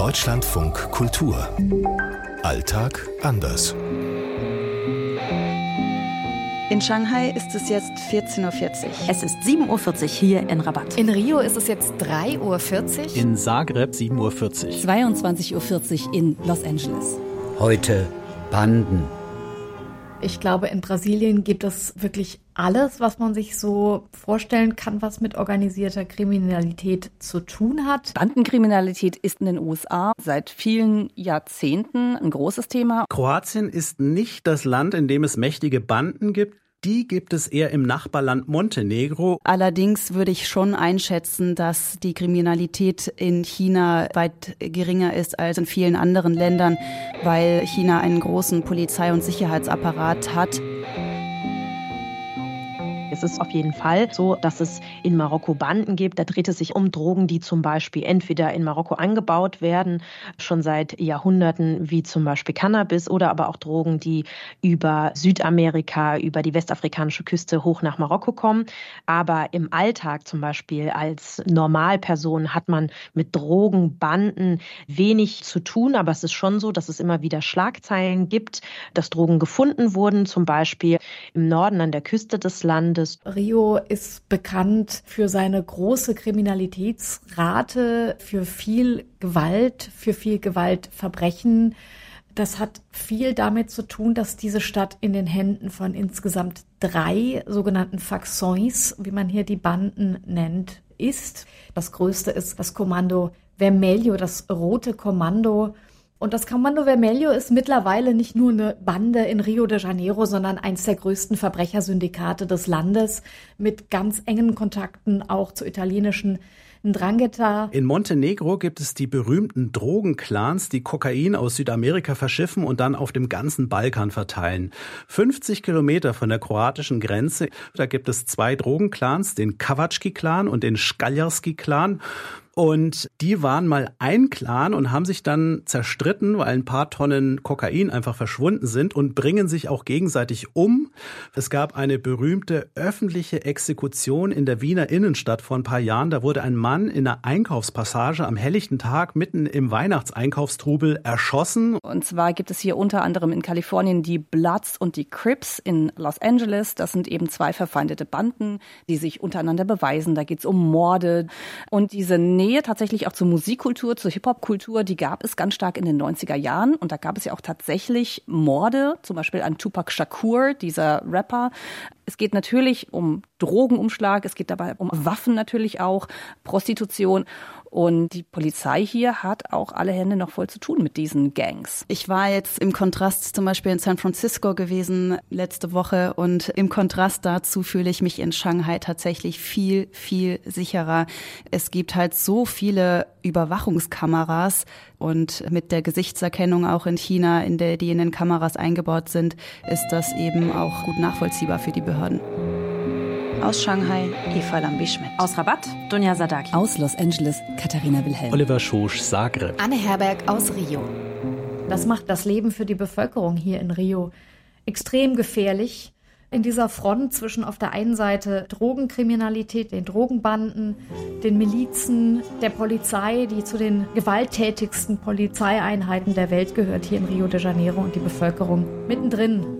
Deutschlandfunk Kultur. Alltag anders. In Shanghai ist es jetzt 14.40 Uhr. Es ist 7.40 Uhr hier in Rabat. In Rio ist es jetzt 3.40 Uhr. In Zagreb 7.40 Uhr. 22.40 Uhr in Los Angeles. Heute Banden. Ich glaube, in Brasilien gibt es wirklich alles, was man sich so vorstellen kann, was mit organisierter Kriminalität zu tun hat. Bandenkriminalität ist in den USA seit vielen Jahrzehnten ein großes Thema. Kroatien ist nicht das Land, in dem es mächtige Banden gibt. Die gibt es eher im Nachbarland Montenegro. Allerdings würde ich schon einschätzen, dass die Kriminalität in China weit geringer ist als in vielen anderen Ländern, weil China einen großen Polizei- und Sicherheitsapparat hat. Es ist auf jeden Fall so, dass es in Marokko Banden gibt. Da dreht es sich um Drogen, die zum Beispiel entweder in Marokko angebaut werden, schon seit Jahrhunderten, wie zum Beispiel Cannabis, oder aber auch Drogen, die über Südamerika, über die westafrikanische Küste hoch nach Marokko kommen. Aber im Alltag zum Beispiel als Normalperson hat man mit Drogenbanden wenig zu tun. Aber es ist schon so, dass es immer wieder Schlagzeilen gibt, dass Drogen gefunden wurden, zum Beispiel im Norden an der Küste des Landes Landes. Rio ist bekannt für seine große Kriminalitätsrate, für viel Gewalt, für viel Gewaltverbrechen. Das hat viel damit zu tun, dass diese Stadt in den Händen von insgesamt drei sogenannten Factions, wie man hier die Banden nennt, ist. Das größte ist das Kommando Vermelho, das rote Kommando. Und das Kommando Vermelho ist mittlerweile nicht nur eine Bande in Rio de Janeiro, sondern eines der größten Verbrechersyndikate des Landes mit ganz engen Kontakten auch zu italienischen Drangheta. In Montenegro gibt es die berühmten Drogenclans, die Kokain aus Südamerika verschiffen und dann auf dem ganzen Balkan verteilen. 50 Kilometer von der kroatischen Grenze, da gibt es zwei Drogenclans, den Kawatschki-Clan und den Skaljarski-Clan. Und die waren mal ein Clan und haben sich dann zerstritten, weil ein paar Tonnen Kokain einfach verschwunden sind und bringen sich auch gegenseitig um. Es gab eine berühmte öffentliche Exekution in der Wiener Innenstadt vor ein paar Jahren. Da wurde ein Mann in einer Einkaufspassage am helllichten Tag mitten im Weihnachtseinkaufstrubel erschossen. Und zwar gibt es hier unter anderem in Kalifornien die Bloods und die Crips in Los Angeles. Das sind eben zwei verfeindete Banden, die sich untereinander beweisen. Da geht es um Morde und diese Nähe tatsächlich auch zur Musikkultur, zur Hip-Hop-Kultur, die gab es ganz stark in den 90er Jahren. Und da gab es ja auch tatsächlich Morde, zum Beispiel an Tupac Shakur, dieser Rapper. Es geht natürlich um Drogenumschlag, es geht dabei um Waffen natürlich auch, Prostitution. Und die Polizei hier hat auch alle Hände noch voll zu tun mit diesen Gangs. Ich war jetzt im Kontrast zum Beispiel in San Francisco gewesen letzte Woche und im Kontrast dazu fühle ich mich in Shanghai tatsächlich viel, viel sicherer. Es gibt halt so viele Überwachungskameras und mit der Gesichtserkennung auch in China, in der die in den Kameras eingebaut sind, ist das eben auch gut nachvollziehbar für die Behörden. Aus Shanghai, Eva Lambi-Schmidt. Aus Rabat, Dunja Sadaki. Aus Los Angeles, Katharina Wilhelm. Oliver Schosch, Zagreb. Anne Herberg aus Rio. Das macht das Leben für die Bevölkerung hier in Rio extrem gefährlich. In dieser Front zwischen auf der einen Seite Drogenkriminalität, den Drogenbanden, den Milizen, der Polizei, die zu den gewalttätigsten Polizeieinheiten der Welt gehört hier in Rio de Janeiro und die Bevölkerung mittendrin